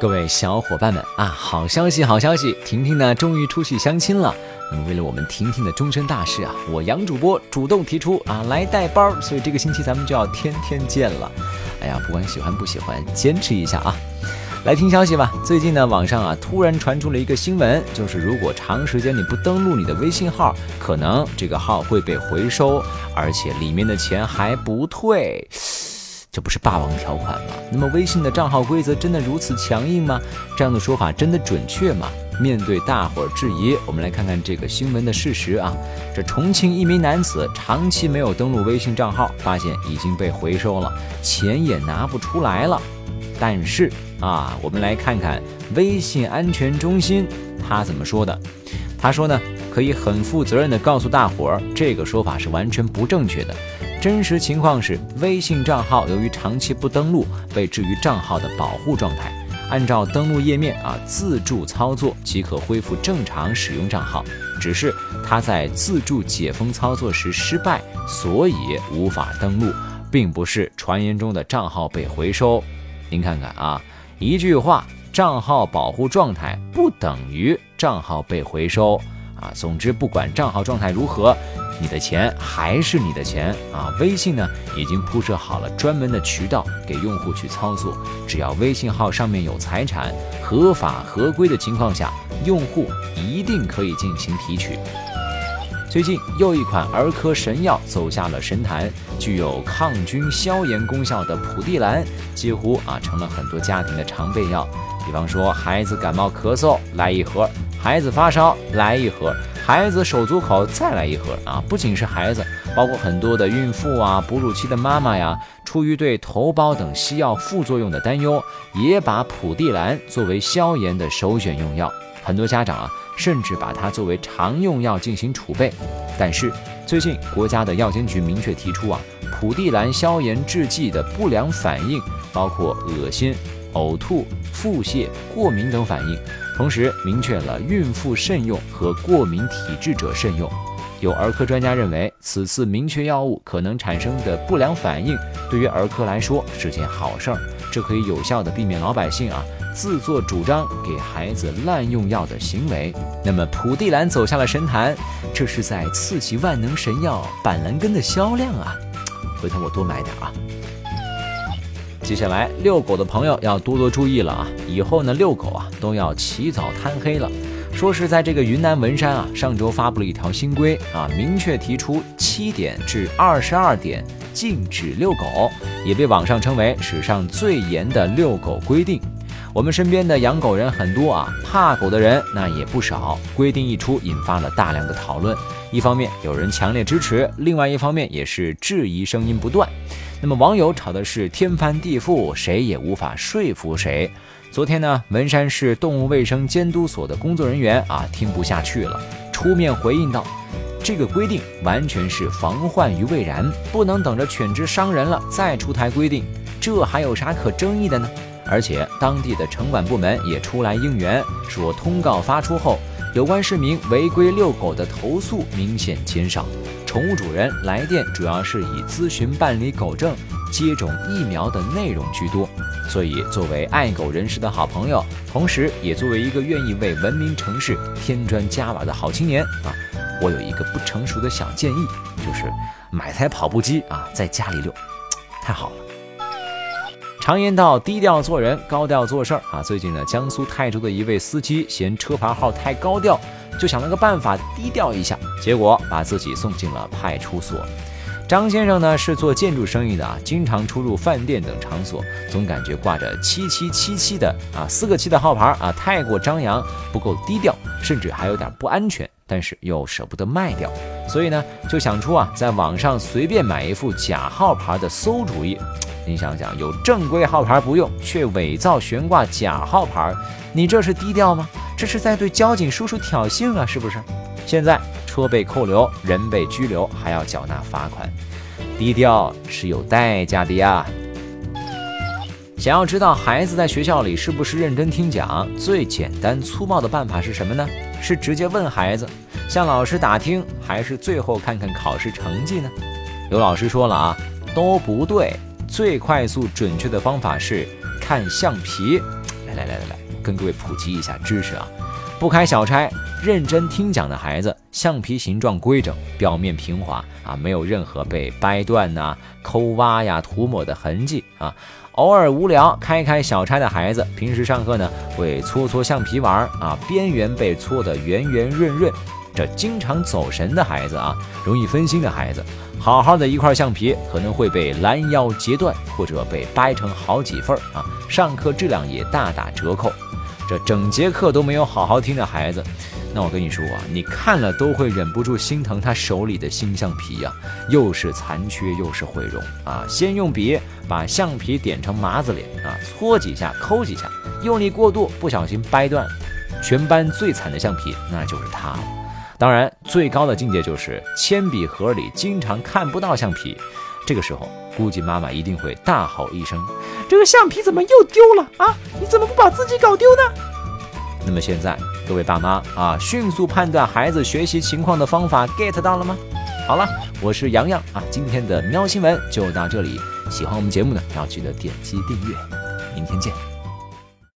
各位小伙伴们啊，好消息，好消息！婷婷呢，终于出去相亲了。那么，为了我们婷婷的终身大事啊，我杨主播主动提出啊，来带包。所以这个星期咱们就要天天见了。哎呀，不管喜欢不喜欢，坚持一下啊！来听消息吧。最近呢，网上啊突然传出了一个新闻，就是如果长时间你不登录你的微信号，可能这个号会被回收，而且里面的钱还不退。这不是霸王条款吗？那么微信的账号规则真的如此强硬吗？这样的说法真的准确吗？面对大伙儿质疑，我们来看看这个新闻的事实啊。这重庆一名男子长期没有登录微信账号，发现已经被回收了，钱也拿不出来了。但是啊，我们来看看微信安全中心他怎么说的。他说呢，可以很负责任的告诉大伙儿，这个说法是完全不正确的。真实情况是，微信账号由于长期不登录，被置于账号的保护状态。按照登录页面啊，自助操作即可恢复正常使用账号。只是他在自助解封操作时失败，所以无法登录，并不是传言中的账号被回收。您看看啊，一句话，账号保护状态不等于账号被回收啊。总之，不管账号状态如何。你的钱还是你的钱啊！微信呢已经铺设好了专门的渠道给用户去操作，只要微信号上面有财产，合法合规的情况下，用户一定可以进行提取。最近又一款儿科神药走下了神坛，具有抗菌消炎功效的普地蓝，几乎啊成了很多家庭的常备药。比方说孩子感冒咳嗽来一盒，孩子发烧来一盒。孩子手足口再来一盒啊！不仅是孩子，包括很多的孕妇啊、哺乳期的妈妈呀，出于对头孢等西药副作用的担忧，也把普地蓝作为消炎的首选用药。很多家长啊，甚至把它作为常用药进行储备。但是最近国家的药监局明确提出啊，普地蓝消炎制剂的不良反应包括恶心。呕吐、腹泻、过敏等反应，同时明确了孕妇慎用和过敏体质者慎用。有儿科专家认为，此次明确药物可能产生的不良反应，对于儿科来说是件好事儿，这可以有效的避免老百姓啊自作主张给孩子滥用药的行为。那么普地蓝走下了神坛，这是在刺激万能神药板蓝根的销量啊！回头我多买点啊。接下来遛狗的朋友要多多注意了啊！以后呢遛狗啊都要起早贪黑了。说是在这个云南文山啊，上周发布了一条新规啊，明确提出七点至二十二点禁止遛狗，也被网上称为史上最严的遛狗规定。我们身边的养狗人很多啊，怕狗的人那也不少。规定一出，引发了大量的讨论。一方面有人强烈支持，另外一方面也是质疑声音不断。那么网友吵的是天翻地覆，谁也无法说服谁。昨天呢，文山市动物卫生监督所的工作人员啊，听不下去了，出面回应道：“这个规定完全是防患于未然，不能等着犬只伤人了再出台规定，这还有啥可争议的呢？而且当地的城管部门也出来应援，说通告发出后，有关市民违规遛狗的投诉明显减少。”宠物主人来电主要是以咨询办理狗证、接种疫苗的内容居多，所以作为爱狗人士的好朋友，同时也作为一个愿意为文明城市添砖加瓦的好青年啊，我有一个不成熟的小建议，就是买台跑步机啊，在家里遛，太好了。常言道，低调做人，高调做事儿啊。最近呢，江苏泰州的一位司机嫌车牌号太高调。就想了个办法低调一下，结果把自己送进了派出所。张先生呢是做建筑生意的啊，经常出入饭店等场所，总感觉挂着七七七七的啊四个七的号牌啊太过张扬，不够低调，甚至还有点不安全，但是又舍不得卖掉，所以呢就想出啊在网上随便买一副假号牌的馊主意。你想想，有正规号牌不用，却伪造悬挂假号牌，你这是低调吗？这是在对交警叔叔挑衅啊，是不是？现在车被扣留，人被拘留，还要缴纳罚款，低调是有代价的呀。想要知道孩子在学校里是不是认真听讲，最简单粗暴的办法是什么呢？是直接问孩子，向老师打听，还是最后看看考试成绩呢？有老师说了啊，都不对。最快速准确的方法是看橡皮。来来来来来，跟各位普及一下知识啊。不开小差、认真听讲的孩子，橡皮形状规整，表面平滑啊，没有任何被掰断呐、抠挖呀、涂抹的痕迹啊。偶尔无聊开开小差的孩子，平时上课呢会搓搓橡皮玩啊，边缘被搓得圆圆润润。这经常走神的孩子啊，容易分心的孩子，好好的一块橡皮可能会被拦腰截断，或者被掰成好几份啊，上课质量也大打折扣。这整节课都没有好好听的孩子，那我跟你说啊，你看了都会忍不住心疼他手里的新橡皮呀，又是残缺又是毁容啊！先用笔把橡皮点成麻子脸啊，搓几下，抠几下，用力过度不小心掰断，全班最惨的橡皮那就是他了。当然，最高的境界就是铅笔盒里经常看不到橡皮，这个时候估计妈妈一定会大吼一声。这个橡皮怎么又丢了啊？你怎么不把自己搞丢呢？那么现在各位爸妈啊，迅速判断孩子学习情况的方法 get 到了吗？好了，我是洋洋啊，今天的喵新闻就到这里。喜欢我们节目呢，要记得点击订阅。明天见。